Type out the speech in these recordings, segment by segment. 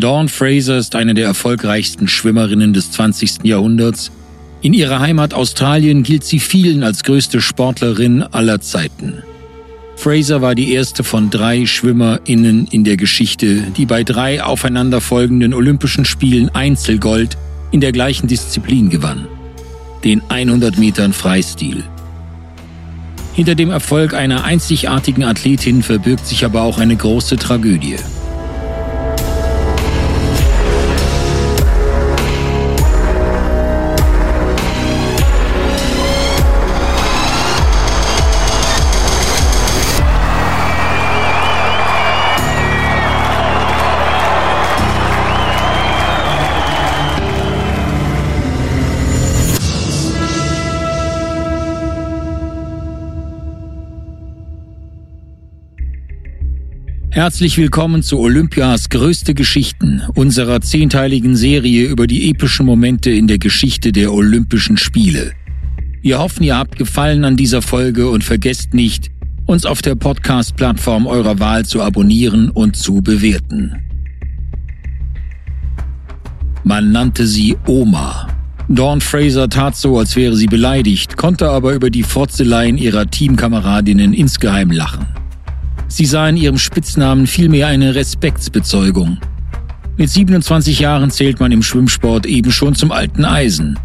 Dawn Fraser ist eine der erfolgreichsten Schwimmerinnen des 20. Jahrhunderts. In ihrer Heimat Australien gilt sie vielen als größte Sportlerin aller Zeiten. Fraser war die erste von drei SchwimmerInnen in der Geschichte, die bei drei aufeinanderfolgenden Olympischen Spielen Einzelgold in der gleichen Disziplin gewann. Den 100 Metern Freistil. Hinter dem Erfolg einer einzigartigen Athletin verbirgt sich aber auch eine große Tragödie. Herzlich willkommen zu Olympias größte Geschichten, unserer zehnteiligen Serie über die epischen Momente in der Geschichte der Olympischen Spiele. Wir hoffen, ihr habt Gefallen an dieser Folge und vergesst nicht, uns auf der Podcast-Plattform eurer Wahl zu abonnieren und zu bewerten. Man nannte sie Oma. Dawn Fraser tat so, als wäre sie beleidigt, konnte aber über die Fotzeleien ihrer Teamkameradinnen insgeheim lachen. Sie sah in ihrem Spitznamen vielmehr eine Respektsbezeugung. Mit 27 Jahren zählt man im Schwimmsport eben schon zum alten Eisen.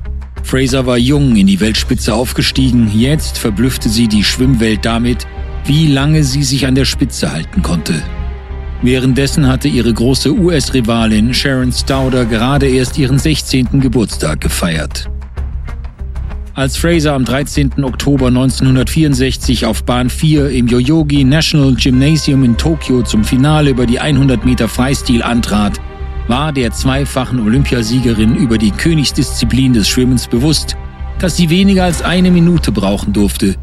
Fraser war jung in die Weltspitze aufgestiegen, jetzt verblüffte sie die Schwimmwelt damit, wie lange sie sich an der Spitze halten konnte. Währenddessen hatte ihre große US-Rivalin Sharon Stauder gerade erst ihren 16. Geburtstag gefeiert. Als Fraser am 13. Oktober 1964 auf Bahn 4 im Yoyogi National Gymnasium in Tokio zum Finale über die 100 Meter Freistil antrat, war der zweifachen Olympiasiegerin über die Königsdisziplin des Schwimmens bewusst, dass sie weniger als eine Minute brauchen durfte,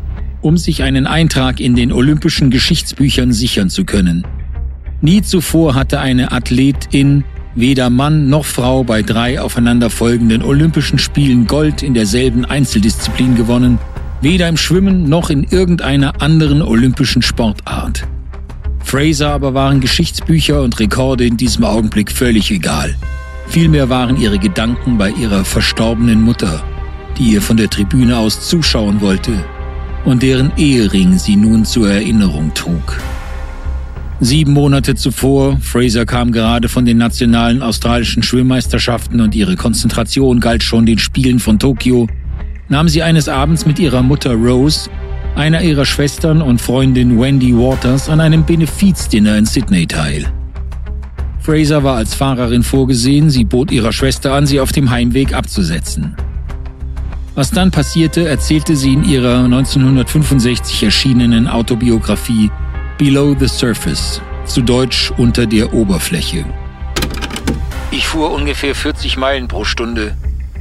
um sich einen Eintrag in den olympischen Geschichtsbüchern sichern zu können. Nie zuvor hatte eine Athletin weder Mann noch Frau bei drei aufeinanderfolgenden Olympischen Spielen Gold in derselben Einzeldisziplin gewonnen, weder im Schwimmen noch in irgendeiner anderen olympischen Sportart. Fraser aber waren Geschichtsbücher und Rekorde in diesem Augenblick völlig egal. Vielmehr waren ihre Gedanken bei ihrer verstorbenen Mutter, die ihr von der Tribüne aus zuschauen wollte und deren Ehering sie nun zur Erinnerung trug. Sieben Monate zuvor, Fraser kam gerade von den nationalen australischen Schwimmmeisterschaften und ihre Konzentration galt schon den Spielen von Tokio, nahm sie eines Abends mit ihrer Mutter Rose, einer ihrer Schwestern und Freundin Wendy Waters an einem Benefizdinner in Sydney teil. Fraser war als Fahrerin vorgesehen, sie bot ihrer Schwester an, sie auf dem Heimweg abzusetzen. Was dann passierte, erzählte sie in ihrer 1965 erschienenen Autobiografie Below the Surface, zu Deutsch unter der Oberfläche. Ich fuhr ungefähr 40 Meilen pro Stunde.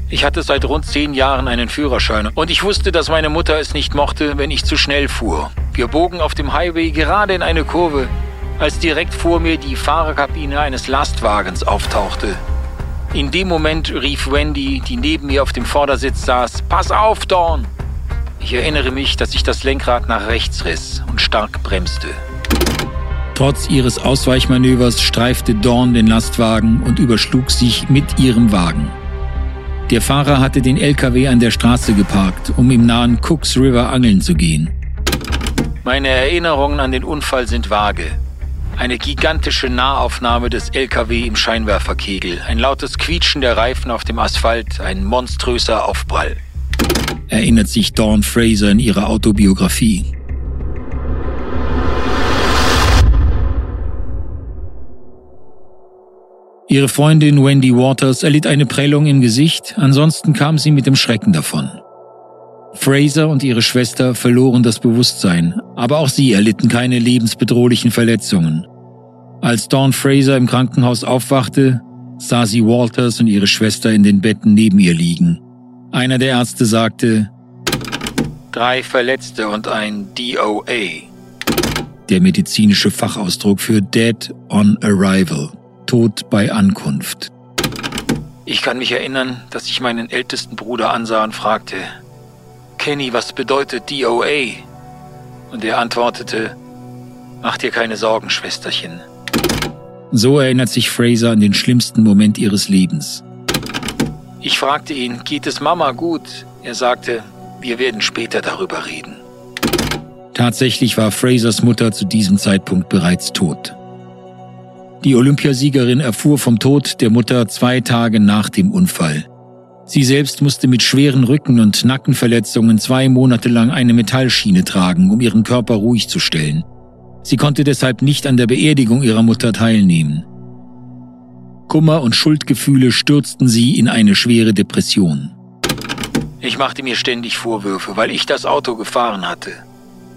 Ich hatte seit rund zehn Jahren einen Führerschein und ich wusste, dass meine Mutter es nicht mochte, wenn ich zu schnell fuhr. Wir bogen auf dem Highway gerade in eine Kurve, als direkt vor mir die Fahrerkabine eines Lastwagens auftauchte. In dem Moment rief Wendy, die neben mir auf dem Vordersitz saß, Pass auf, Dawn! Ich erinnere mich, dass ich das Lenkrad nach rechts riss und stark bremste. Trotz ihres Ausweichmanövers streifte Dawn den Lastwagen und überschlug sich mit ihrem Wagen. Der Fahrer hatte den LKW an der Straße geparkt, um im nahen Cooks River angeln zu gehen. Meine Erinnerungen an den Unfall sind vage. Eine gigantische Nahaufnahme des LKW im Scheinwerferkegel, ein lautes Quietschen der Reifen auf dem Asphalt, ein monströser Aufprall erinnert sich Dawn Fraser in ihrer Autobiografie. Ihre Freundin Wendy Waters erlitt eine Prellung im Gesicht, ansonsten kam sie mit dem Schrecken davon. Fraser und ihre Schwester verloren das Bewusstsein, aber auch sie erlitten keine lebensbedrohlichen Verletzungen. Als Dawn Fraser im Krankenhaus aufwachte, sah sie Walters und ihre Schwester in den Betten neben ihr liegen. Einer der Ärzte sagte, drei Verletzte und ein DOA. Der medizinische Fachausdruck für Dead on Arrival, Tod bei Ankunft. Ich kann mich erinnern, dass ich meinen ältesten Bruder ansah und fragte, Kenny, was bedeutet DOA? Und er antwortete, Mach dir keine Sorgen, Schwesterchen. So erinnert sich Fraser an den schlimmsten Moment ihres Lebens. Ich fragte ihn, geht es Mama gut? Er sagte, wir werden später darüber reden. Tatsächlich war Frasers Mutter zu diesem Zeitpunkt bereits tot. Die Olympiasiegerin erfuhr vom Tod der Mutter zwei Tage nach dem Unfall. Sie selbst musste mit schweren Rücken- und Nackenverletzungen zwei Monate lang eine Metallschiene tragen, um ihren Körper ruhig zu stellen. Sie konnte deshalb nicht an der Beerdigung ihrer Mutter teilnehmen. Kummer und Schuldgefühle stürzten sie in eine schwere Depression. Ich machte mir ständig Vorwürfe, weil ich das Auto gefahren hatte.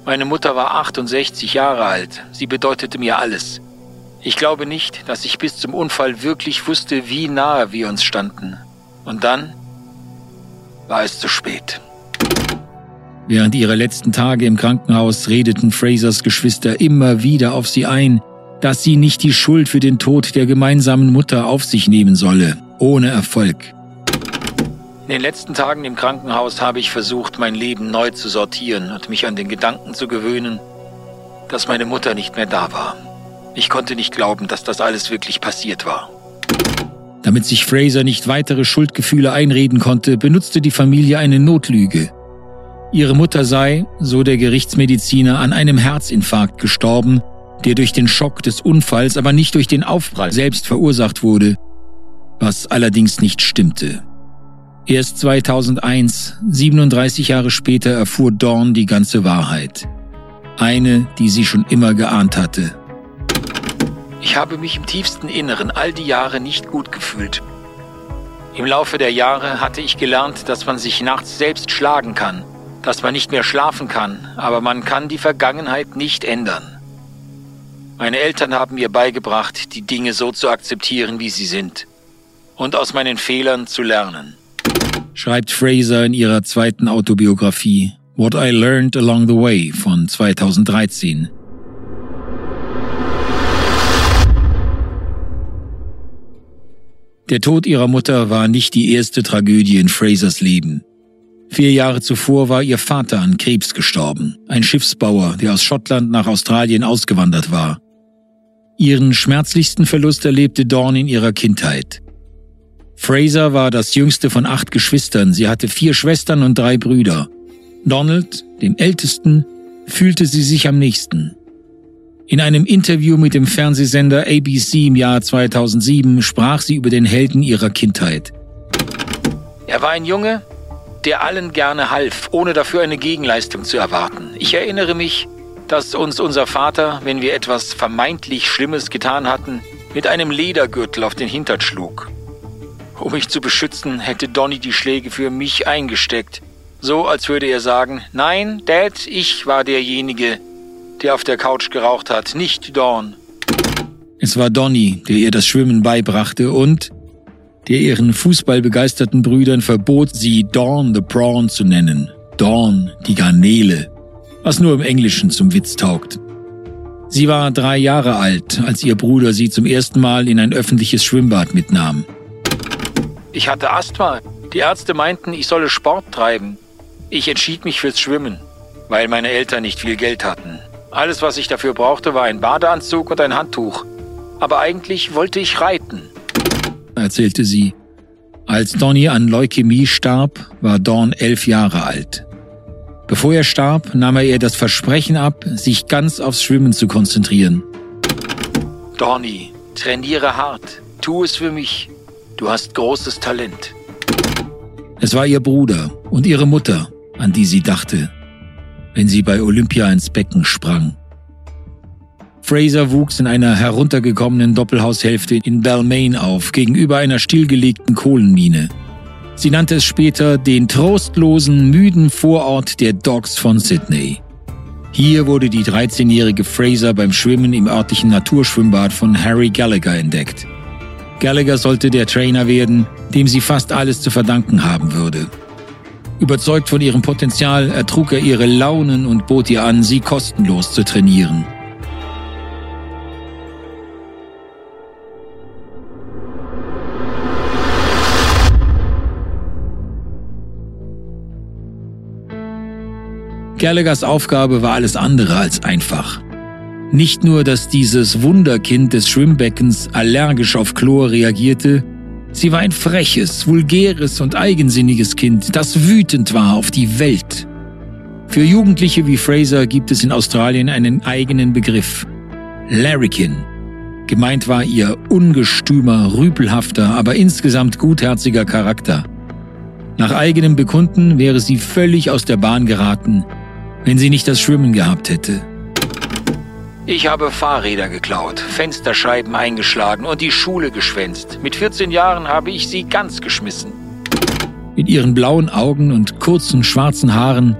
Meine Mutter war 68 Jahre alt. Sie bedeutete mir alles. Ich glaube nicht, dass ich bis zum Unfall wirklich wusste, wie nahe wir uns standen. Und dann war es zu spät. Während ihrer letzten Tage im Krankenhaus redeten Frasers Geschwister immer wieder auf sie ein, dass sie nicht die Schuld für den Tod der gemeinsamen Mutter auf sich nehmen solle, ohne Erfolg. In den letzten Tagen im Krankenhaus habe ich versucht, mein Leben neu zu sortieren und mich an den Gedanken zu gewöhnen, dass meine Mutter nicht mehr da war. Ich konnte nicht glauben, dass das alles wirklich passiert war. Damit sich Fraser nicht weitere Schuldgefühle einreden konnte, benutzte die Familie eine Notlüge. Ihre Mutter sei, so der Gerichtsmediziner, an einem Herzinfarkt gestorben, der durch den Schock des Unfalls, aber nicht durch den Aufprall selbst verursacht wurde, was allerdings nicht stimmte. Erst 2001, 37 Jahre später, erfuhr Dawn die ganze Wahrheit. Eine, die sie schon immer geahnt hatte. Ich habe mich im tiefsten Inneren all die Jahre nicht gut gefühlt. Im Laufe der Jahre hatte ich gelernt, dass man sich nachts selbst schlagen kann, dass man nicht mehr schlafen kann, aber man kann die Vergangenheit nicht ändern. Meine Eltern haben mir beigebracht, die Dinge so zu akzeptieren, wie sie sind und aus meinen Fehlern zu lernen. Schreibt Fraser in ihrer zweiten Autobiografie What I Learned Along the Way von 2013. Der Tod ihrer Mutter war nicht die erste Tragödie in Frasers Leben. Vier Jahre zuvor war ihr Vater an Krebs gestorben, ein Schiffsbauer, der aus Schottland nach Australien ausgewandert war. Ihren schmerzlichsten Verlust erlebte Dawn in ihrer Kindheit. Fraser war das jüngste von acht Geschwistern, sie hatte vier Schwestern und drei Brüder. Donald, dem ältesten, fühlte sie sich am nächsten. In einem Interview mit dem Fernsehsender ABC im Jahr 2007 sprach sie über den Helden ihrer Kindheit. Er war ein Junge, der allen gerne half, ohne dafür eine Gegenleistung zu erwarten. Ich erinnere mich, dass uns unser Vater, wenn wir etwas vermeintlich Schlimmes getan hatten, mit einem Ledergürtel auf den Hintern schlug. Um mich zu beschützen, hätte Donny die Schläge für mich eingesteckt. So als würde er sagen, nein, Dad, ich war derjenige, der auf der Couch geraucht hat, nicht Dawn. Es war Donny, der ihr das Schwimmen beibrachte und der ihren fußballbegeisterten Brüdern verbot, sie Dawn the Prawn zu nennen. Dawn, die Garnele, was nur im Englischen zum Witz taugt. Sie war drei Jahre alt, als ihr Bruder sie zum ersten Mal in ein öffentliches Schwimmbad mitnahm. Ich hatte Asthma. Die Ärzte meinten, ich solle Sport treiben. Ich entschied mich fürs Schwimmen, weil meine Eltern nicht viel Geld hatten. Alles, was ich dafür brauchte, war ein Badeanzug und ein Handtuch. Aber eigentlich wollte ich reiten, erzählte sie. Als Donny an Leukämie starb, war Dawn elf Jahre alt. Bevor er starb, nahm er ihr das Versprechen ab, sich ganz aufs Schwimmen zu konzentrieren. Donny, trainiere hart, tu es für mich. Du hast großes Talent. Es war ihr Bruder und ihre Mutter, an die sie dachte, wenn sie bei Olympia ins Becken sprang. Fraser wuchs in einer heruntergekommenen Doppelhaushälfte in Balmain auf, gegenüber einer stillgelegten Kohlenmine. Sie nannte es später den trostlosen, müden Vorort der Docks von Sydney. Hier wurde die 13-jährige Fraser beim Schwimmen im örtlichen Naturschwimmbad von Harry Gallagher entdeckt. Gallagher sollte der Trainer werden, dem sie fast alles zu verdanken haben würde. Überzeugt von ihrem Potenzial ertrug er ihre Launen und bot ihr an, sie kostenlos zu trainieren. Gallaghers Aufgabe war alles andere als einfach. Nicht nur, dass dieses Wunderkind des Schwimmbeckens allergisch auf Chlor reagierte, sie war ein freches, vulgäres und eigensinniges Kind, das wütend war auf die Welt. Für Jugendliche wie Fraser gibt es in Australien einen eigenen Begriff. Larrikin. Gemeint war ihr ungestümer, rüpelhafter, aber insgesamt gutherziger Charakter. Nach eigenem Bekunden wäre sie völlig aus der Bahn geraten, wenn sie nicht das Schwimmen gehabt hätte. Ich habe Fahrräder geklaut, Fensterscheiben eingeschlagen und die Schule geschwänzt. Mit 14 Jahren habe ich sie ganz geschmissen. Mit ihren blauen Augen und kurzen schwarzen Haaren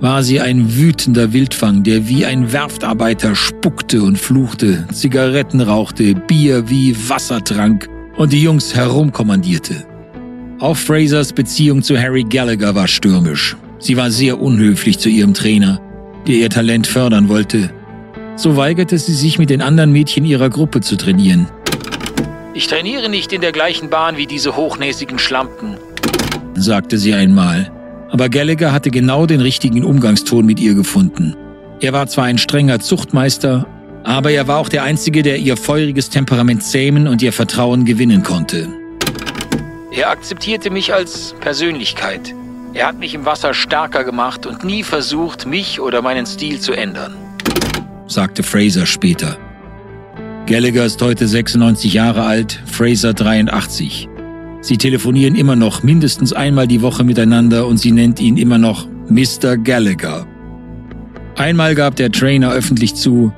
war sie ein wütender Wildfang, der wie ein Werftarbeiter spuckte und fluchte, Zigaretten rauchte, Bier wie Wasser trank und die Jungs herumkommandierte. Auch Frasers Beziehung zu Harry Gallagher war stürmisch. Sie war sehr unhöflich zu ihrem Trainer, der ihr Talent fördern wollte. So weigerte sie sich mit den anderen Mädchen ihrer Gruppe zu trainieren. Ich trainiere nicht in der gleichen Bahn wie diese hochnäsigen Schlampen, sagte sie einmal. Aber Gallagher hatte genau den richtigen Umgangston mit ihr gefunden. Er war zwar ein strenger Zuchtmeister, aber er war auch der Einzige, der ihr feuriges Temperament zähmen und ihr Vertrauen gewinnen konnte. Er akzeptierte mich als Persönlichkeit. Er hat mich im Wasser stärker gemacht und nie versucht, mich oder meinen Stil zu ändern, sagte Fraser später. Gallagher ist heute 96 Jahre alt, Fraser 83. Sie telefonieren immer noch mindestens einmal die Woche miteinander und sie nennt ihn immer noch Mr. Gallagher. Einmal gab der Trainer öffentlich zu,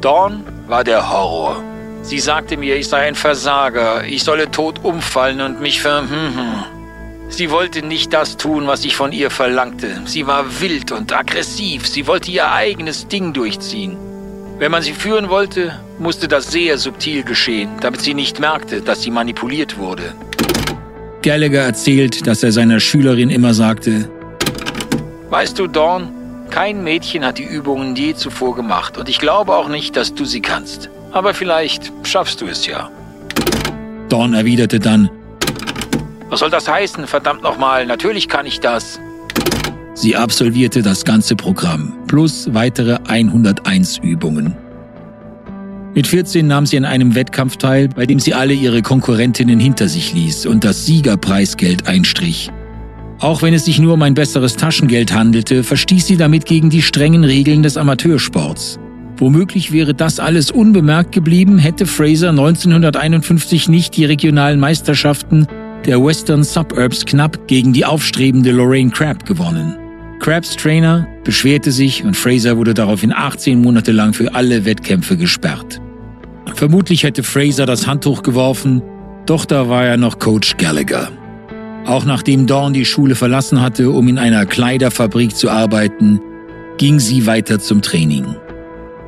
Dawn war der Horror. Sie sagte mir, ich sei ein Versager, ich solle tot umfallen und mich ver... Sie wollte nicht das tun, was ich von ihr verlangte. Sie war wild und aggressiv, sie wollte ihr eigenes Ding durchziehen. Wenn man sie führen wollte, musste das sehr subtil geschehen, damit sie nicht merkte, dass sie manipuliert wurde. Gallagher erzählt, dass er seiner Schülerin immer sagte, Weißt du, Dawn, kein Mädchen hat die Übungen je zuvor gemacht und ich glaube auch nicht, dass du sie kannst. Aber vielleicht schaffst du es ja. Dawn erwiderte dann, Was soll das heißen, verdammt nochmal, natürlich kann ich das. Sie absolvierte das ganze Programm plus weitere 101 Übungen. Mit 14 nahm sie an einem Wettkampf teil, bei dem sie alle ihre Konkurrentinnen hinter sich ließ und das Siegerpreisgeld einstrich. Auch wenn es sich nur um ein besseres Taschengeld handelte, verstieß sie damit gegen die strengen Regeln des Amateursports. Womöglich wäre das alles unbemerkt geblieben, hätte Fraser 1951 nicht die regionalen Meisterschaften der Western Suburbs knapp gegen die aufstrebende Lorraine Crabb gewonnen. Krabs Trainer beschwerte sich und Fraser wurde daraufhin 18 Monate lang für alle Wettkämpfe gesperrt. Vermutlich hätte Fraser das Handtuch geworfen, doch da war ja noch Coach Gallagher. Auch nachdem Dawn die Schule verlassen hatte, um in einer Kleiderfabrik zu arbeiten, ging sie weiter zum Training.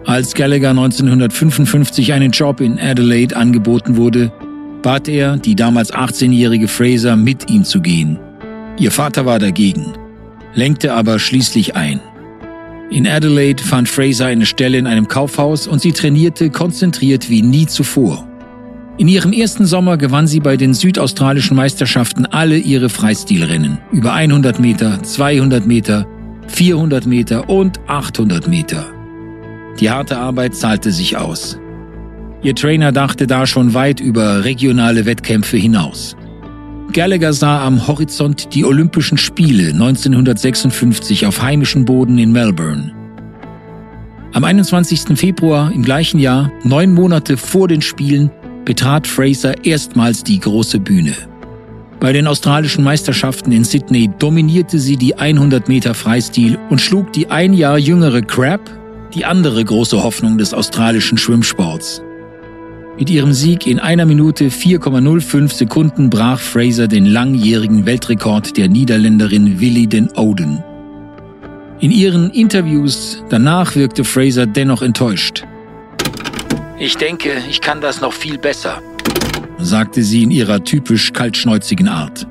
Als Gallagher 1955 einen Job in Adelaide angeboten wurde, bat er die damals 18-jährige Fraser mit ihm zu gehen. Ihr Vater war dagegen lenkte aber schließlich ein. In Adelaide fand Fraser eine Stelle in einem Kaufhaus und sie trainierte konzentriert wie nie zuvor. In ihrem ersten Sommer gewann sie bei den südaustralischen Meisterschaften alle ihre Freistilrennen über 100 Meter, 200 Meter, 400 Meter und 800 Meter. Die harte Arbeit zahlte sich aus. Ihr Trainer dachte da schon weit über regionale Wettkämpfe hinaus. Gallagher sah am Horizont die Olympischen Spiele 1956 auf heimischem Boden in Melbourne. Am 21. Februar im gleichen Jahr, neun Monate vor den Spielen, betrat Fraser erstmals die große Bühne. Bei den australischen Meisterschaften in Sydney dominierte sie die 100 Meter Freistil und schlug die ein Jahr jüngere Crab, die andere große Hoffnung des australischen Schwimmsports. Mit ihrem Sieg in einer Minute 4,05 Sekunden brach Fraser den langjährigen Weltrekord der Niederländerin Willy den Oden. In ihren Interviews danach wirkte Fraser dennoch enttäuscht. Ich denke, ich kann das noch viel besser, sagte sie in ihrer typisch kaltschnäuzigen Art.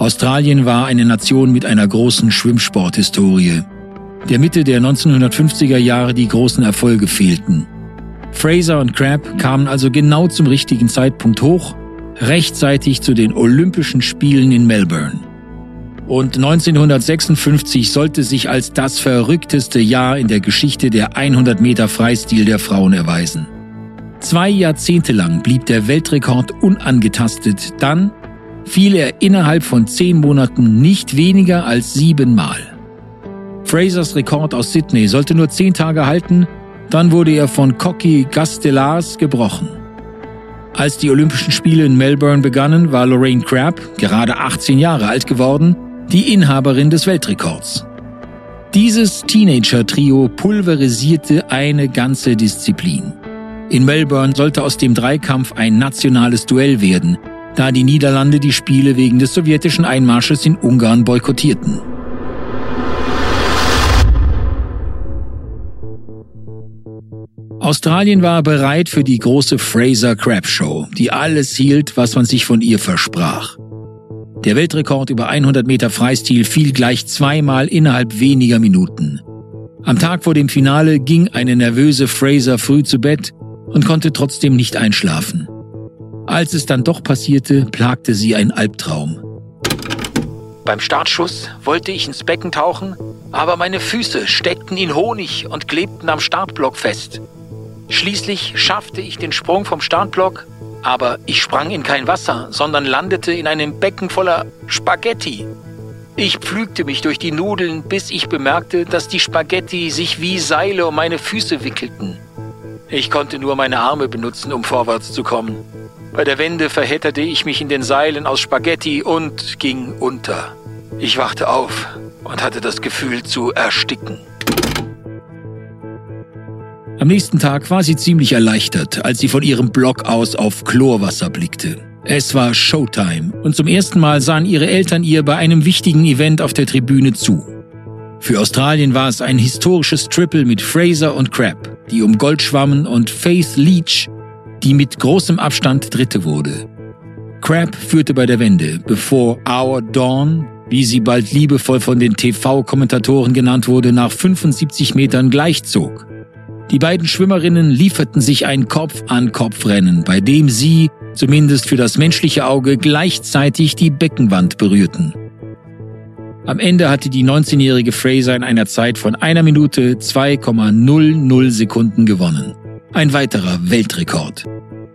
Australien war eine Nation mit einer großen Schwimmsporthistorie. Der Mitte der 1950er Jahre die großen Erfolge fehlten. Fraser und Crabb kamen also genau zum richtigen Zeitpunkt hoch, rechtzeitig zu den Olympischen Spielen in Melbourne. und 1956 sollte sich als das verrückteste Jahr in der Geschichte der 100 Meter Freistil der Frauen erweisen. Zwei Jahrzehnte lang blieb der Weltrekord unangetastet, dann fiel er innerhalb von zehn Monaten nicht weniger als siebenmal. Frasers Rekord aus Sydney sollte nur zehn Tage halten, dann wurde er von Cocky Gastellars gebrochen. Als die Olympischen Spiele in Melbourne begannen, war Lorraine Crabb, gerade 18 Jahre alt geworden, die Inhaberin des Weltrekords. Dieses Teenager-Trio pulverisierte eine ganze Disziplin. In Melbourne sollte aus dem Dreikampf ein nationales Duell werden, da die Niederlande die Spiele wegen des sowjetischen Einmarsches in Ungarn boykottierten. Australien war bereit für die große Fraser Crab Show, die alles hielt, was man sich von ihr versprach. Der Weltrekord über 100 Meter Freistil fiel gleich zweimal innerhalb weniger Minuten. Am Tag vor dem Finale ging eine nervöse Fraser früh zu Bett und konnte trotzdem nicht einschlafen. Als es dann doch passierte, plagte sie ein Albtraum. Beim Startschuss wollte ich ins Becken tauchen, aber meine Füße steckten in Honig und klebten am Startblock fest. Schließlich schaffte ich den Sprung vom Startblock, aber ich sprang in kein Wasser, sondern landete in einem Becken voller Spaghetti. Ich pflügte mich durch die Nudeln, bis ich bemerkte, dass die Spaghetti sich wie Seile um meine Füße wickelten. Ich konnte nur meine Arme benutzen, um vorwärts zu kommen. Bei der Wende verhedderte ich mich in den Seilen aus Spaghetti und ging unter. Ich wachte auf und hatte das Gefühl zu ersticken. Am nächsten Tag war sie ziemlich erleichtert, als sie von ihrem Block aus auf Chlorwasser blickte. Es war Showtime und zum ersten Mal sahen ihre Eltern ihr bei einem wichtigen Event auf der Tribüne zu. Für Australien war es ein historisches Triple mit Fraser und Crabb, die um Gold schwammen, und Faith Leach, die mit großem Abstand Dritte wurde. Crabb führte bei der Wende, bevor Our Dawn, wie sie bald liebevoll von den TV-Kommentatoren genannt wurde, nach 75 Metern gleichzog. Die beiden Schwimmerinnen lieferten sich ein Kopf-an-Kopf-Rennen, bei dem sie, zumindest für das menschliche Auge, gleichzeitig die Beckenwand berührten. Am Ende hatte die 19-jährige Fraser in einer Zeit von einer Minute 2,00 Sekunden gewonnen. Ein weiterer Weltrekord.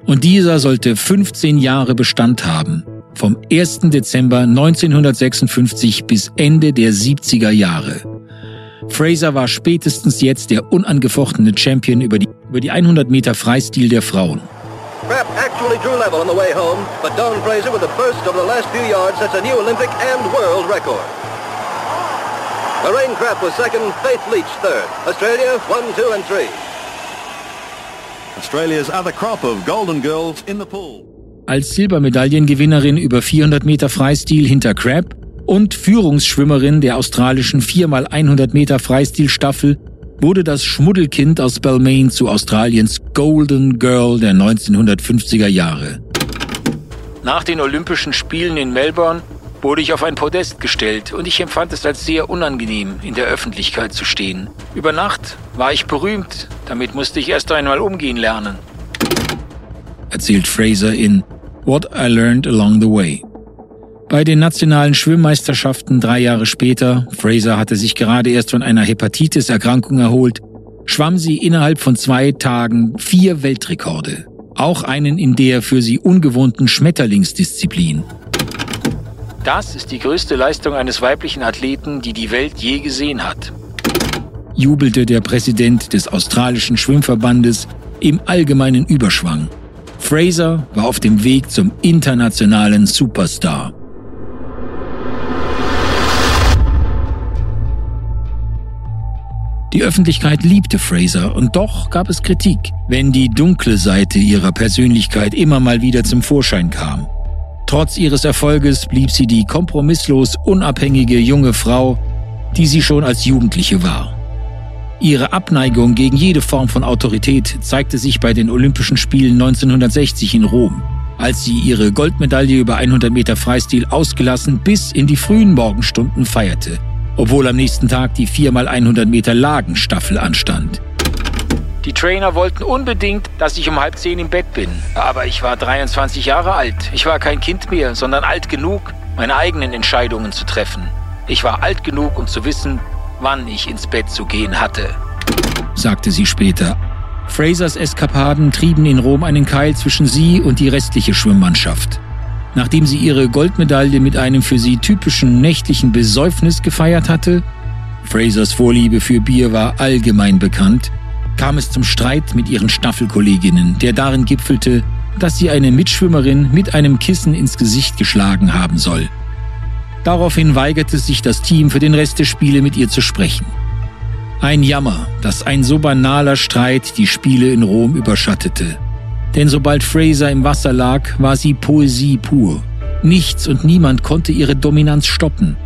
Und dieser sollte 15 Jahre Bestand haben, vom 1. Dezember 1956 bis Ende der 70er Jahre. Fraser war spätestens jetzt der unangefochtene Champion über die, über die 100 Meter Freistil der Frauen. Crap actually drew level on the way home, but Dawn Fraser with the first over the last few yards sets a new Olympic and world record. Lorraine Crapp was second, Faith Leach third. Australia, one, two and three. Australia's other crop of golden girls in the pool. Als Silbermedaillengewinnerin über 400 Meter Freistil hinter Crabb und Führungsschwimmerin der australischen 4x100 Meter Freistilstaffel wurde das Schmuddelkind aus Balmain zu Australiens Golden Girl der 1950er Jahre. Nach den Olympischen Spielen in Melbourne wurde ich auf ein Podest gestellt und ich empfand es als sehr unangenehm, in der Öffentlichkeit zu stehen. Über Nacht war ich berühmt, damit musste ich erst einmal umgehen lernen. Erzählt Fraser in What I Learned Along the Way. Bei den nationalen Schwimmmeisterschaften drei Jahre später, Fraser hatte sich gerade erst von einer Hepatitis-Erkrankung erholt, schwamm sie innerhalb von zwei Tagen vier Weltrekorde. Auch einen in der für sie ungewohnten Schmetterlingsdisziplin. Das ist die größte Leistung eines weiblichen Athleten, die die Welt je gesehen hat. Jubelte der Präsident des australischen Schwimmverbandes im allgemeinen Überschwang. Fraser war auf dem Weg zum internationalen Superstar. Die Öffentlichkeit liebte Fraser und doch gab es Kritik, wenn die dunkle Seite ihrer Persönlichkeit immer mal wieder zum Vorschein kam. Trotz ihres Erfolges blieb sie die kompromisslos unabhängige junge Frau, die sie schon als Jugendliche war. Ihre Abneigung gegen jede Form von Autorität zeigte sich bei den Olympischen Spielen 1960 in Rom, als sie ihre Goldmedaille über 100 Meter Freistil ausgelassen bis in die frühen Morgenstunden feierte obwohl am nächsten Tag die 4x100 Meter Lagenstaffel anstand. Die Trainer wollten unbedingt, dass ich um halb zehn im Bett bin. Aber ich war 23 Jahre alt. Ich war kein Kind mehr, sondern alt genug, meine eigenen Entscheidungen zu treffen. Ich war alt genug, um zu wissen, wann ich ins Bett zu gehen hatte, sagte sie später. Frasers Eskapaden trieben in Rom einen Keil zwischen sie und die restliche Schwimmmannschaft. Nachdem sie ihre Goldmedaille mit einem für sie typischen nächtlichen Besäufnis gefeiert hatte, Frasers Vorliebe für Bier war allgemein bekannt, kam es zum Streit mit ihren Staffelkolleginnen, der darin gipfelte, dass sie eine Mitschwimmerin mit einem Kissen ins Gesicht geschlagen haben soll. Daraufhin weigerte sich das Team für den Rest der Spiele mit ihr zu sprechen. Ein Jammer, dass ein so banaler Streit die Spiele in Rom überschattete. Denn sobald Fraser im Wasser lag, war sie Poesie pur. Nichts und niemand konnte ihre Dominanz stoppen.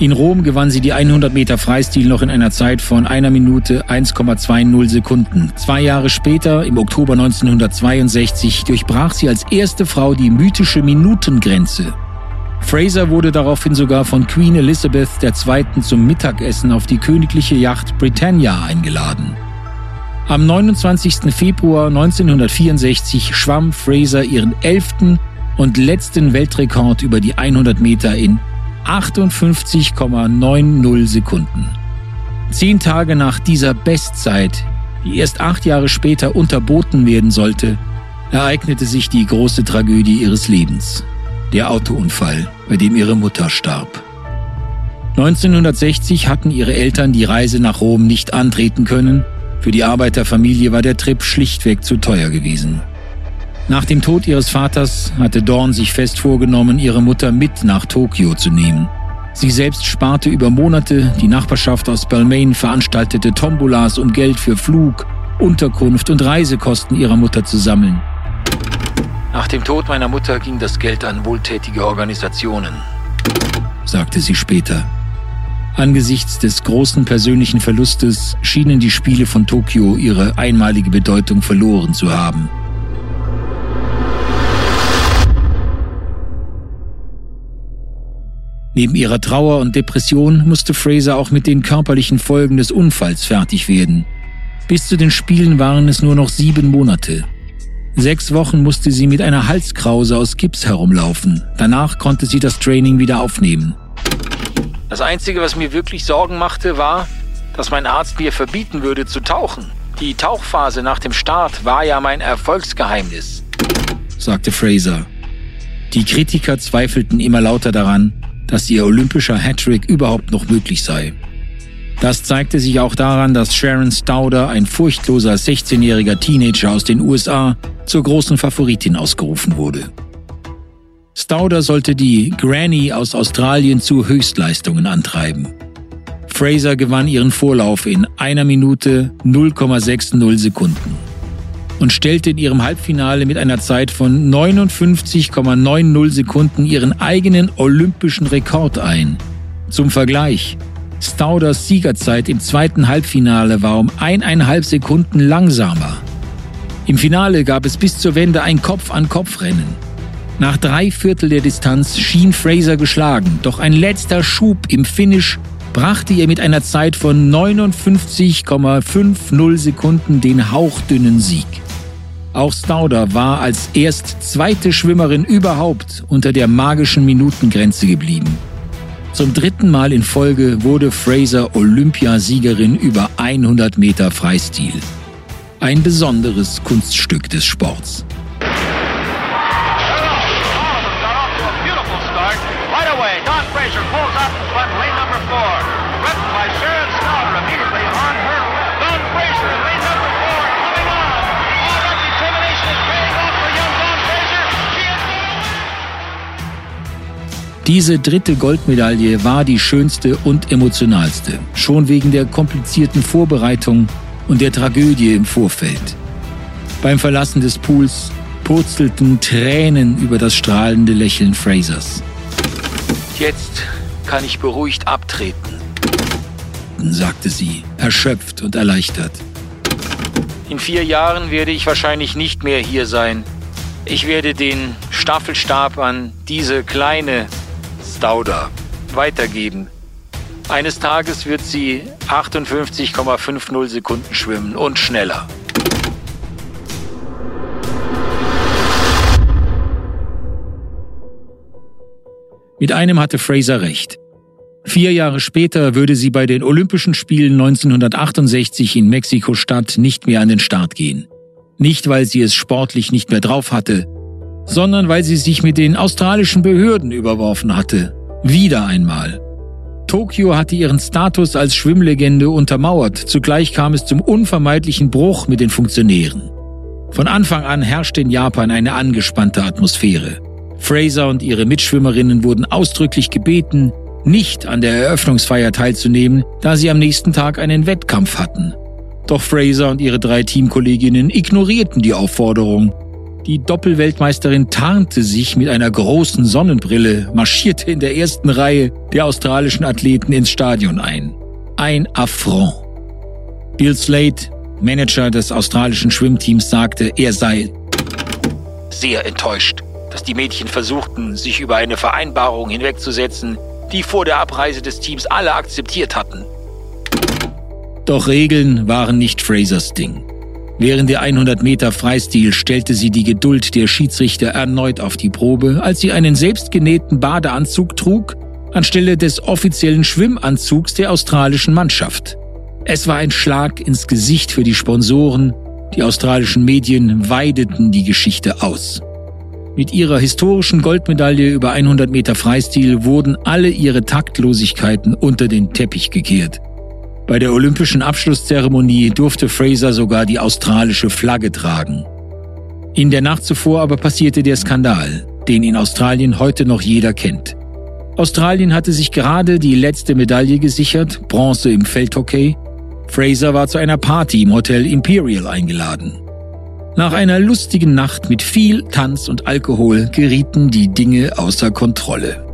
In Rom gewann sie die 100 Meter Freistil noch in einer Zeit von einer Minute 1,20 Sekunden. Zwei Jahre später, im Oktober 1962, durchbrach sie als erste Frau die mythische Minutengrenze. Fraser wurde daraufhin sogar von Queen Elizabeth II. zum Mittagessen auf die königliche Yacht Britannia eingeladen. Am 29. Februar 1964 schwamm Fraser ihren elften und letzten Weltrekord über die 100 Meter in 58,90 Sekunden. Zehn Tage nach dieser Bestzeit, die erst acht Jahre später unterboten werden sollte, ereignete sich die große Tragödie ihres Lebens, der Autounfall, bei dem ihre Mutter starb. 1960 hatten ihre Eltern die Reise nach Rom nicht antreten können für die Arbeiterfamilie war der Trip schlichtweg zu teuer gewesen. Nach dem Tod ihres Vaters hatte Dawn sich fest vorgenommen, ihre Mutter mit nach Tokio zu nehmen. Sie selbst sparte über Monate, die Nachbarschaft aus Balmain veranstaltete Tombolas, um Geld für Flug, Unterkunft und Reisekosten ihrer Mutter zu sammeln. Nach dem Tod meiner Mutter ging das Geld an wohltätige Organisationen, sagte sie später. Angesichts des großen persönlichen Verlustes schienen die Spiele von Tokio ihre einmalige Bedeutung verloren zu haben. Neben ihrer Trauer und Depression musste Fraser auch mit den körperlichen Folgen des Unfalls fertig werden. Bis zu den Spielen waren es nur noch sieben Monate. Sechs Wochen musste sie mit einer Halskrause aus Gips herumlaufen. Danach konnte sie das Training wieder aufnehmen. Das Einzige, was mir wirklich Sorgen machte, war, dass mein Arzt mir verbieten würde zu tauchen. Die Tauchphase nach dem Start war ja mein Erfolgsgeheimnis, sagte Fraser. Die Kritiker zweifelten immer lauter daran, dass ihr olympischer Hattrick überhaupt noch möglich sei. Das zeigte sich auch daran, dass Sharon Stauder, ein furchtloser 16-jähriger Teenager aus den USA, zur großen Favoritin ausgerufen wurde. Stauder sollte die Granny aus Australien zu Höchstleistungen antreiben. Fraser gewann ihren Vorlauf in einer Minute 0,60 Sekunden und stellte in ihrem Halbfinale mit einer Zeit von 59,90 Sekunden ihren eigenen olympischen Rekord ein. Zum Vergleich, Stauders Siegerzeit im zweiten Halbfinale war um eineinhalb Sekunden langsamer. Im Finale gab es bis zur Wende ein Kopf-an-Kopf-Rennen. Nach drei Viertel der Distanz schien Fraser geschlagen, doch ein letzter Schub im Finish brachte ihr mit einer Zeit von 59,50 Sekunden den hauchdünnen Sieg. Auch Stauder war als erst zweite Schwimmerin überhaupt unter der magischen Minutengrenze geblieben. Zum dritten Mal in Folge wurde Fraser Olympiasiegerin über 100 Meter Freistil. Ein besonderes Kunststück des Sports. Diese dritte Goldmedaille war die schönste und emotionalste, schon wegen der komplizierten Vorbereitung und der Tragödie im Vorfeld. Beim Verlassen des Pools purzelten Tränen über das strahlende Lächeln Frasers. Jetzt kann ich beruhigt abtreten, sagte sie, erschöpft und erleichtert. In vier Jahren werde ich wahrscheinlich nicht mehr hier sein. Ich werde den Staffelstab an diese kleine Stauder weitergeben. Eines Tages wird sie 58,50 Sekunden schwimmen und schneller. Mit einem hatte Fraser recht. Vier Jahre später würde sie bei den Olympischen Spielen 1968 in Mexiko-Stadt nicht mehr an den Start gehen. Nicht, weil sie es sportlich nicht mehr drauf hatte, sondern weil sie sich mit den australischen Behörden überworfen hatte. Wieder einmal. Tokio hatte ihren Status als Schwimmlegende untermauert, zugleich kam es zum unvermeidlichen Bruch mit den Funktionären. Von Anfang an herrschte in Japan eine angespannte Atmosphäre. Fraser und ihre Mitschwimmerinnen wurden ausdrücklich gebeten, nicht an der Eröffnungsfeier teilzunehmen, da sie am nächsten Tag einen Wettkampf hatten. Doch Fraser und ihre drei Teamkolleginnen ignorierten die Aufforderung. Die Doppelweltmeisterin tarnte sich mit einer großen Sonnenbrille, marschierte in der ersten Reihe der australischen Athleten ins Stadion ein. Ein Affront. Bill Slade, Manager des australischen Schwimmteams, sagte, er sei sehr enttäuscht, dass die Mädchen versuchten, sich über eine Vereinbarung hinwegzusetzen, die vor der Abreise des Teams alle akzeptiert hatten. Doch Regeln waren nicht Frasers Ding. Während der 100 Meter Freistil stellte sie die Geduld der Schiedsrichter erneut auf die Probe, als sie einen selbstgenähten Badeanzug trug, anstelle des offiziellen Schwimmanzugs der australischen Mannschaft. Es war ein Schlag ins Gesicht für die Sponsoren, die australischen Medien weideten die Geschichte aus. Mit ihrer historischen Goldmedaille über 100 Meter Freistil wurden alle ihre Taktlosigkeiten unter den Teppich gekehrt. Bei der olympischen Abschlusszeremonie durfte Fraser sogar die australische Flagge tragen. In der Nacht zuvor aber passierte der Skandal, den in Australien heute noch jeder kennt. Australien hatte sich gerade die letzte Medaille gesichert, Bronze im Feldhockey. Fraser war zu einer Party im Hotel Imperial eingeladen. Nach einer lustigen Nacht mit viel Tanz und Alkohol gerieten die Dinge außer Kontrolle.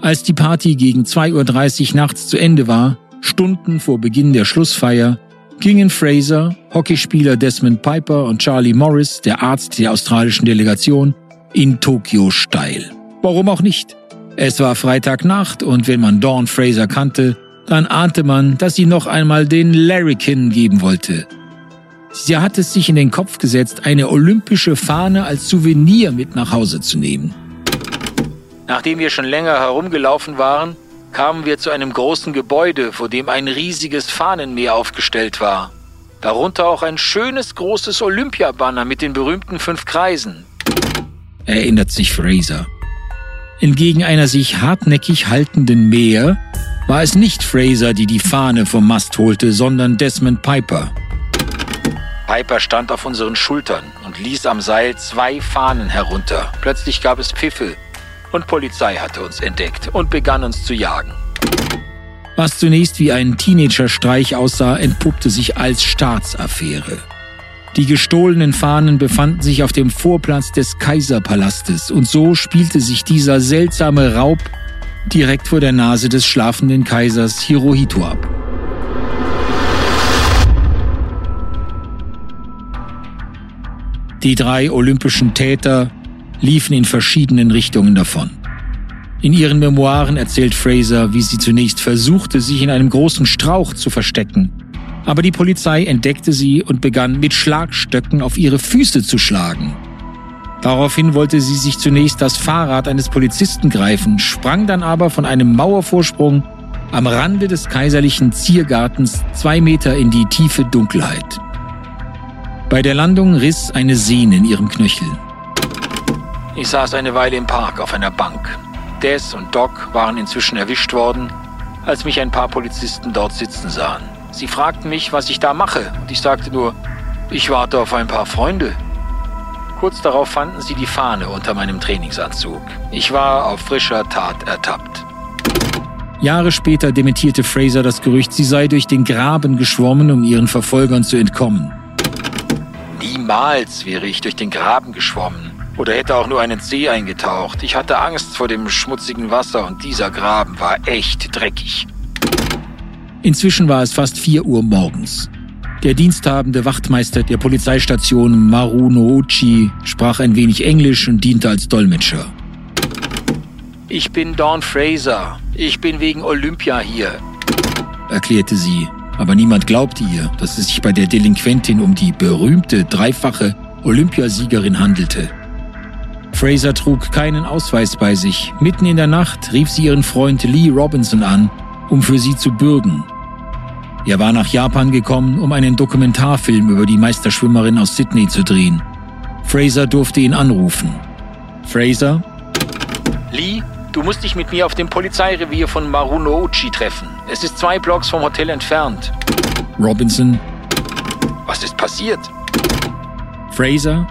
Als die Party gegen 2.30 Uhr nachts zu Ende war, Stunden vor Beginn der Schlussfeier, gingen Fraser, Hockeyspieler Desmond Piper und Charlie Morris, der Arzt der australischen Delegation, in Tokio steil. Warum auch nicht? Es war Freitagnacht und wenn man Dawn Fraser kannte, dann ahnte man, dass sie noch einmal den Larrikin geben wollte. Sie hat es sich in den Kopf gesetzt, eine olympische Fahne als Souvenir mit nach Hause zu nehmen. Nachdem wir schon länger herumgelaufen waren, kamen wir zu einem großen Gebäude, vor dem ein riesiges Fahnenmeer aufgestellt war. Darunter auch ein schönes großes Olympiabanner mit den berühmten fünf Kreisen. Erinnert sich Fraser. Entgegen einer sich hartnäckig haltenden Meer war es nicht Fraser, die die Fahne vom Mast holte, sondern Desmond Piper. Piper stand auf unseren Schultern und ließ am Seil zwei Fahnen herunter. Plötzlich gab es Pfiffe und Polizei hatte uns entdeckt und begann uns zu jagen. Was zunächst wie ein Teenager-Streich aussah, entpuppte sich als Staatsaffäre. Die gestohlenen Fahnen befanden sich auf dem Vorplatz des Kaiserpalastes und so spielte sich dieser seltsame Raub direkt vor der Nase des schlafenden Kaisers Hirohito ab. Die drei olympischen Täter liefen in verschiedenen Richtungen davon. In ihren Memoiren erzählt Fraser, wie sie zunächst versuchte, sich in einem großen Strauch zu verstecken. Aber die Polizei entdeckte sie und begann mit Schlagstöcken auf ihre Füße zu schlagen. Daraufhin wollte sie sich zunächst das Fahrrad eines Polizisten greifen, sprang dann aber von einem Mauervorsprung am Rande des kaiserlichen Ziergartens zwei Meter in die tiefe Dunkelheit. Bei der Landung riss eine Sehne in ihrem Knöchel. Ich saß eine Weile im Park auf einer Bank. Des und Doc waren inzwischen erwischt worden, als mich ein paar Polizisten dort sitzen sahen. Sie fragten mich, was ich da mache, und ich sagte nur, ich warte auf ein paar Freunde. Kurz darauf fanden sie die Fahne unter meinem Trainingsanzug. Ich war auf frischer Tat ertappt. Jahre später dementierte Fraser das Gerücht, sie sei durch den Graben geschwommen, um ihren Verfolgern zu entkommen. Niemals wäre ich durch den Graben geschwommen oder hätte auch nur einen See eingetaucht. Ich hatte Angst vor dem schmutzigen Wasser und dieser Graben war echt dreckig. Inzwischen war es fast 4 Uhr morgens. Der diensthabende Wachtmeister der Polizeistation Maru Nouchi sprach ein wenig Englisch und diente als Dolmetscher. Ich bin Dawn Fraser. Ich bin wegen Olympia hier, erklärte sie. Aber niemand glaubte ihr, dass es sich bei der Delinquentin um die berühmte dreifache Olympiasiegerin handelte. Fraser trug keinen Ausweis bei sich. Mitten in der Nacht rief sie ihren Freund Lee Robinson an, um für sie zu bürgen. Er war nach Japan gekommen, um einen Dokumentarfilm über die Meisterschwimmerin aus Sydney zu drehen. Fraser durfte ihn anrufen. Fraser? Lee, du musst dich mit mir auf dem Polizeirevier von Marunouchi treffen. Es ist zwei Blocks vom Hotel entfernt. Robinson? Was ist passiert? Fraser?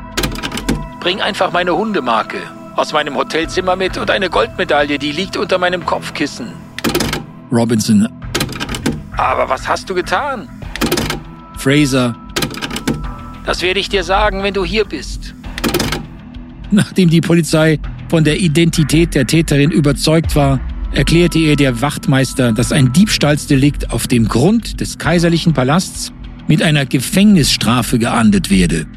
Bring einfach meine Hundemarke aus meinem Hotelzimmer mit und eine Goldmedaille, die liegt unter meinem Kopfkissen. Robinson. Aber was hast du getan? Fraser. Das werde ich dir sagen, wenn du hier bist. Nachdem die Polizei von der Identität der Täterin überzeugt war, erklärte ihr der Wachtmeister, dass ein Diebstahlsdelikt auf dem Grund des kaiserlichen Palasts mit einer Gefängnisstrafe geahndet werde.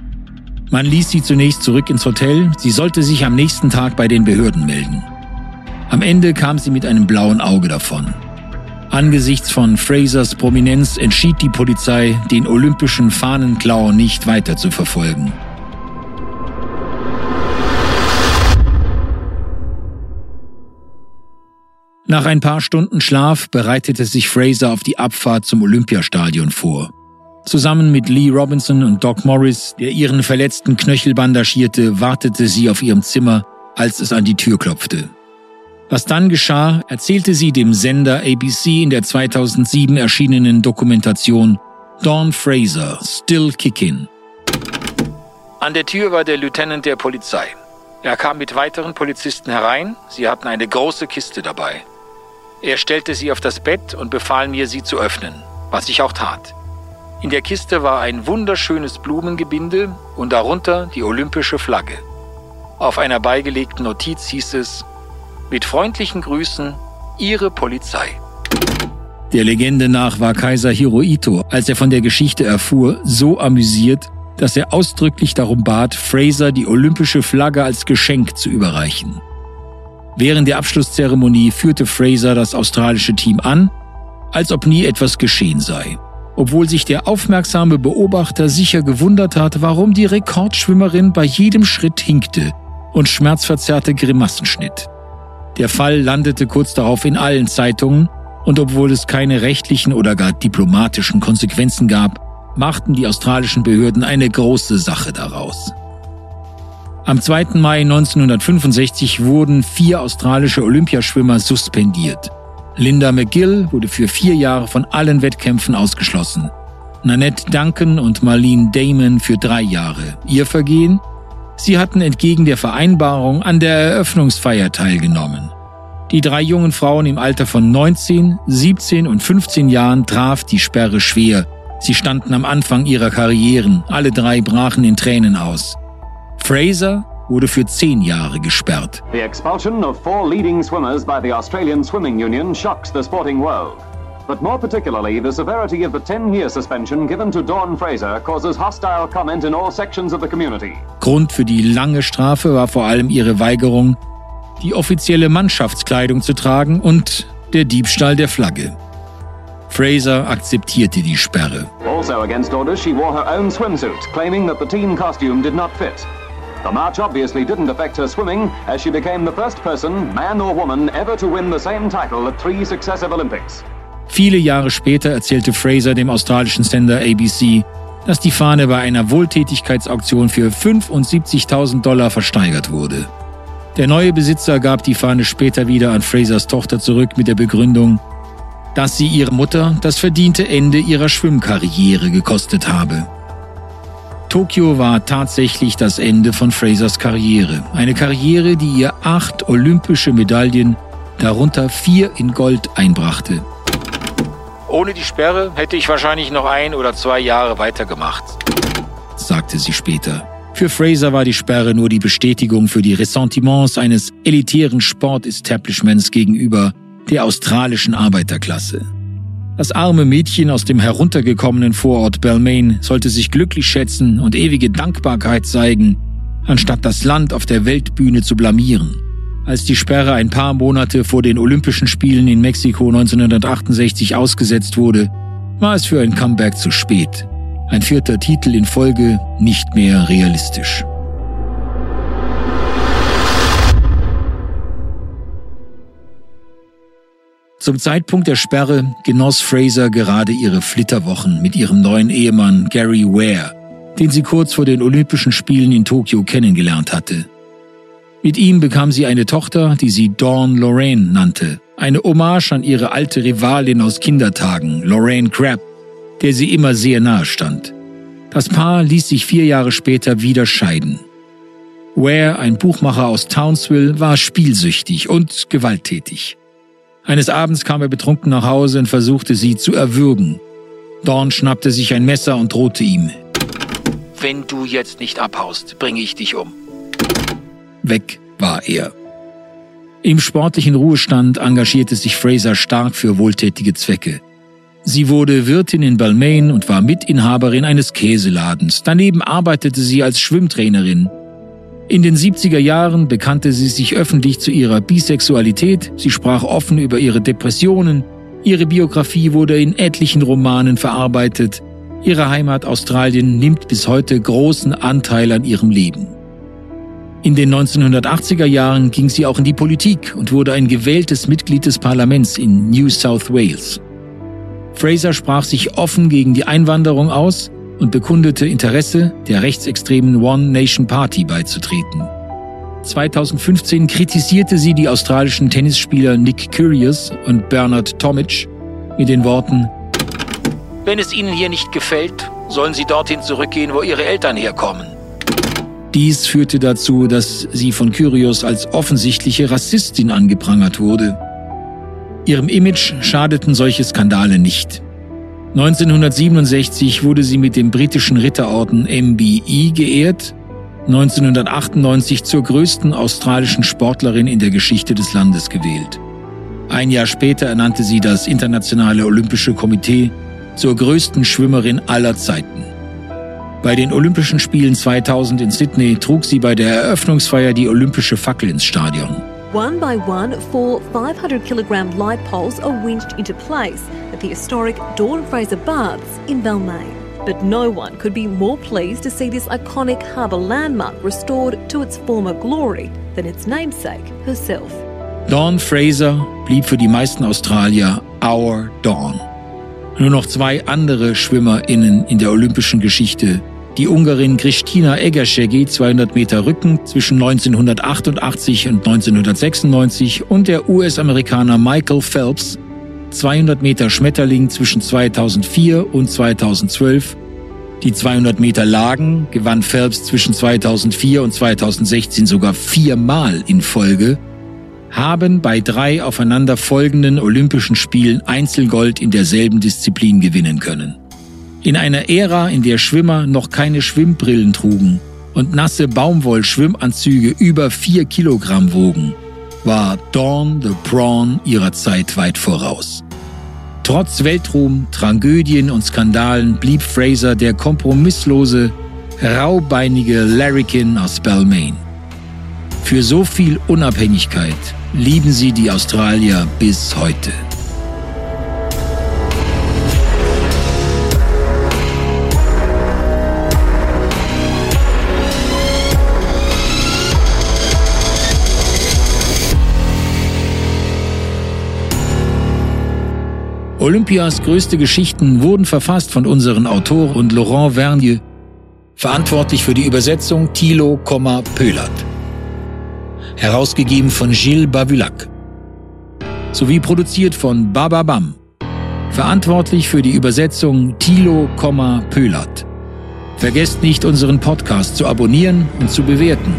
Man ließ sie zunächst zurück ins Hotel, sie sollte sich am nächsten Tag bei den Behörden melden. Am Ende kam sie mit einem blauen Auge davon. Angesichts von Frasers Prominenz entschied die Polizei, den olympischen Fahnenklau nicht weiter zu verfolgen. Nach ein paar Stunden Schlaf bereitete sich Fraser auf die Abfahrt zum Olympiastadion vor. Zusammen mit Lee Robinson und Doc Morris, der ihren verletzten Knöchel bandagierte, wartete sie auf ihrem Zimmer, als es an die Tür klopfte. Was dann geschah, erzählte sie dem Sender ABC in der 2007 erschienenen Dokumentation Dawn Fraser, Still Kicking. An der Tür war der Lieutenant der Polizei. Er kam mit weiteren Polizisten herein, sie hatten eine große Kiste dabei. Er stellte sie auf das Bett und befahl mir, sie zu öffnen, was ich auch tat. In der Kiste war ein wunderschönes Blumengebinde und darunter die olympische Flagge. Auf einer beigelegten Notiz hieß es, mit freundlichen Grüßen, Ihre Polizei. Der Legende nach war Kaiser Hirohito, als er von der Geschichte erfuhr, so amüsiert, dass er ausdrücklich darum bat, Fraser die olympische Flagge als Geschenk zu überreichen. Während der Abschlusszeremonie führte Fraser das australische Team an, als ob nie etwas geschehen sei obwohl sich der aufmerksame Beobachter sicher gewundert hat, warum die Rekordschwimmerin bei jedem Schritt hinkte und schmerzverzerrte Grimassen schnitt. Der Fall landete kurz darauf in allen Zeitungen und obwohl es keine rechtlichen oder gar diplomatischen Konsequenzen gab, machten die australischen Behörden eine große Sache daraus. Am 2. Mai 1965 wurden vier australische Olympiaschwimmer suspendiert. Linda McGill wurde für vier Jahre von allen Wettkämpfen ausgeschlossen. Nanette Duncan und Marlene Damon für drei Jahre. Ihr Vergehen? Sie hatten entgegen der Vereinbarung an der Eröffnungsfeier teilgenommen. Die drei jungen Frauen im Alter von 19, 17 und 15 Jahren traf die Sperre schwer. Sie standen am Anfang ihrer Karrieren. Alle drei brachen in Tränen aus. Fraser, wurde für zehn Jahre gesperrt. The expulsion of four leading swimmers by the Australian Swimming Union shocks the sporting world. But more particularly, the severity of the 10-year suspension given to Dawn Fraser causes hostile comment in all sections of the community. Grund für die lange Strafe war vor allem ihre Weigerung, die offizielle Mannschaftskleidung zu tragen und der Diebstahl der Flagge. Fraser akzeptierte die Sperre. Also against orders, she wore her own swimsuit, claiming that the team costume did not fit. The march obviously didn't affect her swimming, as she became the first person, man or woman, ever to win the same title at three successive Olympics. Viele Jahre später erzählte Fraser dem australischen Sender ABC, dass die Fahne bei einer Wohltätigkeitsauktion für 75.000 Dollar versteigert wurde. Der neue Besitzer gab die Fahne später wieder an Frasers Tochter zurück mit der Begründung, dass sie ihre Mutter das verdiente Ende ihrer Schwimmkarriere gekostet habe. Tokio war tatsächlich das Ende von Frasers Karriere. Eine Karriere, die ihr acht olympische Medaillen, darunter vier in Gold, einbrachte. Ohne die Sperre hätte ich wahrscheinlich noch ein oder zwei Jahre weitergemacht, sagte sie später. Für Fraser war die Sperre nur die Bestätigung für die Ressentiments eines elitären Sportestablishments gegenüber der australischen Arbeiterklasse. Das arme Mädchen aus dem heruntergekommenen Vorort Balmain sollte sich glücklich schätzen und ewige Dankbarkeit zeigen, anstatt das Land auf der Weltbühne zu blamieren. Als die Sperre ein paar Monate vor den Olympischen Spielen in Mexiko 1968 ausgesetzt wurde, war es für ein Comeback zu spät. Ein vierter Titel in Folge nicht mehr realistisch. Zum Zeitpunkt der Sperre genoss Fraser gerade ihre Flitterwochen mit ihrem neuen Ehemann Gary Ware, den sie kurz vor den Olympischen Spielen in Tokio kennengelernt hatte. Mit ihm bekam sie eine Tochter, die sie Dawn Lorraine nannte, eine Hommage an ihre alte Rivalin aus Kindertagen, Lorraine Crabb, der sie immer sehr nahe stand. Das Paar ließ sich vier Jahre später wieder scheiden. Ware, ein Buchmacher aus Townsville, war spielsüchtig und gewalttätig. Eines Abends kam er betrunken nach Hause und versuchte sie zu erwürgen. Dawn schnappte sich ein Messer und drohte ihm. Wenn du jetzt nicht abhaust, bringe ich dich um. Weg war er. Im sportlichen Ruhestand engagierte sich Fraser stark für wohltätige Zwecke. Sie wurde Wirtin in Balmain und war Mitinhaberin eines Käseladens. Daneben arbeitete sie als Schwimmtrainerin in den 70er Jahren bekannte sie sich öffentlich zu ihrer Bisexualität, sie sprach offen über ihre Depressionen, ihre Biografie wurde in etlichen Romanen verarbeitet, ihre Heimat Australien nimmt bis heute großen Anteil an ihrem Leben. In den 1980er Jahren ging sie auch in die Politik und wurde ein gewähltes Mitglied des Parlaments in New South Wales. Fraser sprach sich offen gegen die Einwanderung aus und bekundete Interesse, der rechtsextremen One Nation Party beizutreten. 2015 kritisierte sie die australischen Tennisspieler Nick Curious und Bernard Tomic mit den Worten Wenn es Ihnen hier nicht gefällt, sollen Sie dorthin zurückgehen, wo Ihre Eltern herkommen. Dies führte dazu, dass sie von Curious als offensichtliche Rassistin angeprangert wurde. Ihrem Image schadeten solche Skandale nicht. 1967 wurde sie mit dem britischen Ritterorden MBE geehrt, 1998 zur größten australischen Sportlerin in der Geschichte des Landes gewählt. Ein Jahr später ernannte sie das Internationale Olympische Komitee zur größten Schwimmerin aller Zeiten. Bei den Olympischen Spielen 2000 in Sydney trug sie bei der Eröffnungsfeier die olympische Fackel ins Stadion. One by one, four 500 kilogram light poles are winched into place at the historic Dawn Fraser Baths in Balmain. But no one could be more pleased to see this iconic harbour landmark restored to its former glory than its namesake herself. Dawn Fraser blieb für die meisten Australier Our Dawn. Nur noch zwei andere SchwimmerInnen in der olympischen Geschichte die Ungarin Christina Egershegi 200 Meter Rücken zwischen 1988 und 1996 und der US-Amerikaner Michael Phelps 200 Meter Schmetterling zwischen 2004 und 2012. Die 200 Meter Lagen gewann Phelps zwischen 2004 und 2016 sogar viermal in Folge, haben bei drei aufeinander folgenden Olympischen Spielen Einzelgold in derselben Disziplin gewinnen können. In einer Ära, in der Schwimmer noch keine Schwimmbrillen trugen und nasse Baumwollschwimmanzüge über vier Kilogramm wogen, war Dawn the Prawn ihrer Zeit weit voraus. Trotz Weltruhm, Tragödien und Skandalen blieb Fraser der kompromisslose, raubeinige Larrikin aus Balmain. Für so viel Unabhängigkeit lieben sie die Australier bis heute. Olympias größte Geschichten wurden verfasst von unseren Autoren und Laurent Vernier. Verantwortlich für die Übersetzung Thilo, Pölert. Herausgegeben von Gilles Bavulac. Sowie produziert von Bababam. Verantwortlich für die Übersetzung Thilo, Pölert. Vergesst nicht, unseren Podcast zu abonnieren und zu bewerten.